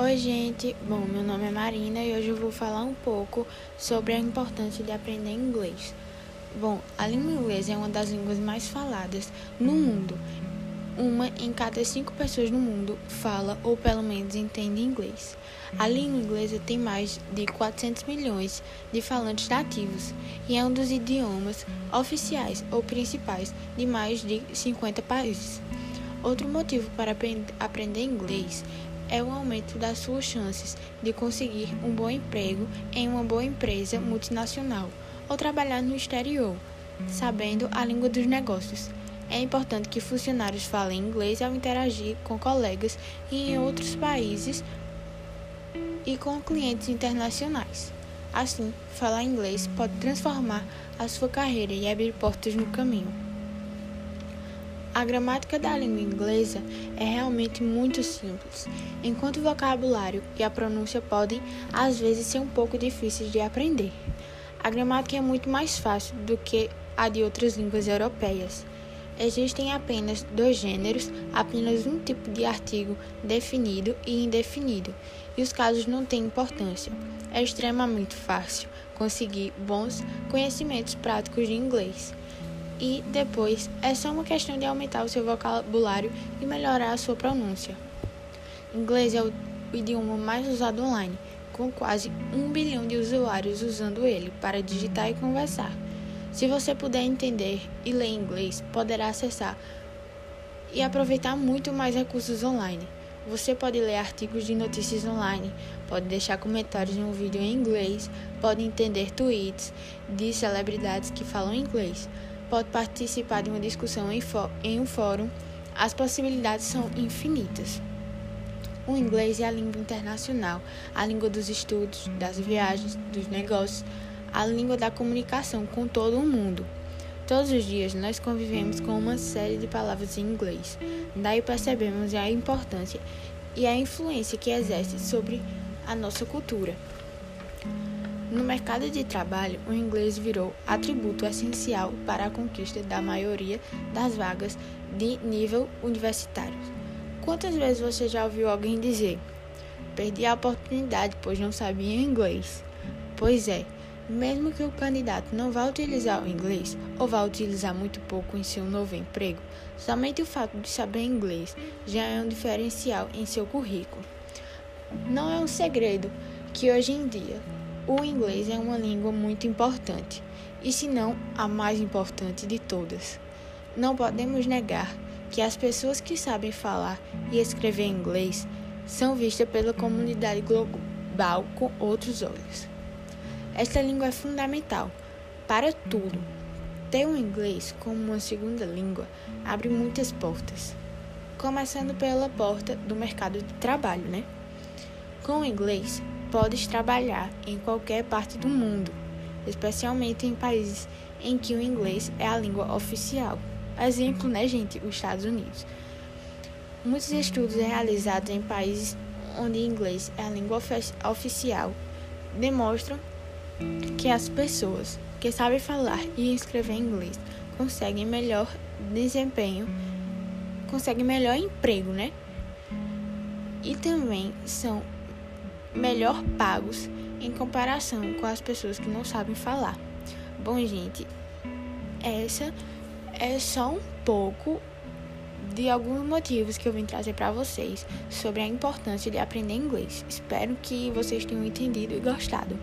Oi, gente. Bom, meu nome é Marina e hoje eu vou falar um pouco sobre a importância de aprender inglês. Bom, a língua inglesa é uma das línguas mais faladas no mundo. Uma em cada cinco pessoas no mundo fala ou pelo menos entende inglês. A língua inglesa tem mais de 400 milhões de falantes nativos e é um dos idiomas oficiais ou principais de mais de 50 países. Outro motivo para aprender inglês é o aumento das suas chances de conseguir um bom emprego em uma boa empresa multinacional ou trabalhar no exterior, sabendo a língua dos negócios. É importante que funcionários falem inglês ao interagir com colegas em outros países e com clientes internacionais. Assim, falar inglês pode transformar a sua carreira e abrir portas no caminho. A gramática da língua inglesa é realmente muito simples, enquanto o vocabulário e a pronúncia podem às vezes ser um pouco difíceis de aprender. A gramática é muito mais fácil do que a de outras línguas europeias. Existem apenas dois gêneros, apenas um tipo de artigo definido e indefinido, e os casos não têm importância. É extremamente fácil conseguir bons conhecimentos práticos de inglês. E depois é só uma questão de aumentar o seu vocabulário e melhorar a sua pronúncia. Inglês é o idioma mais usado online com quase um bilhão de usuários usando ele para digitar e conversar. Se você puder entender e ler inglês, poderá acessar e aproveitar muito mais recursos online. Você pode ler artigos de notícias online, pode deixar comentários em um vídeo em inglês, pode entender tweets de celebridades que falam inglês, pode participar de uma discussão em, em um fórum. As possibilidades são infinitas. O inglês é a língua internacional, a língua dos estudos, das viagens, dos negócios, a língua da comunicação com todo o mundo. Todos os dias nós convivemos com uma série de palavras em inglês. Daí percebemos a importância e a influência que exerce sobre a nossa cultura. No mercado de trabalho, o inglês virou atributo essencial para a conquista da maioria das vagas de nível universitário. Quantas vezes você já ouviu alguém dizer: Perdi a oportunidade pois não sabia inglês? Pois é, mesmo que o candidato não vá utilizar o inglês ou vá utilizar muito pouco em seu novo emprego, somente o fato de saber inglês já é um diferencial em seu currículo. Não é um segredo que hoje em dia o inglês é uma língua muito importante, e se não a mais importante de todas. Não podemos negar que as pessoas que sabem falar e escrever inglês são vistas pela comunidade global com outros olhos. Esta língua é fundamental para tudo. Ter o inglês como uma segunda língua abre muitas portas, começando pela porta do mercado de trabalho, né? Com o inglês, podes trabalhar em qualquer parte do mundo, especialmente em países em que o inglês é a língua oficial. Exemplo, né, gente? Os Estados Unidos. Muitos estudos realizados em países onde inglês é a língua oficial demonstram que as pessoas que sabem falar e escrever inglês conseguem melhor desempenho, conseguem melhor emprego, né? E também são melhor pagos em comparação com as pessoas que não sabem falar. Bom, gente, essa é só um pouco de alguns motivos que eu vim trazer para vocês sobre a importância de aprender inglês. Espero que vocês tenham entendido e gostado.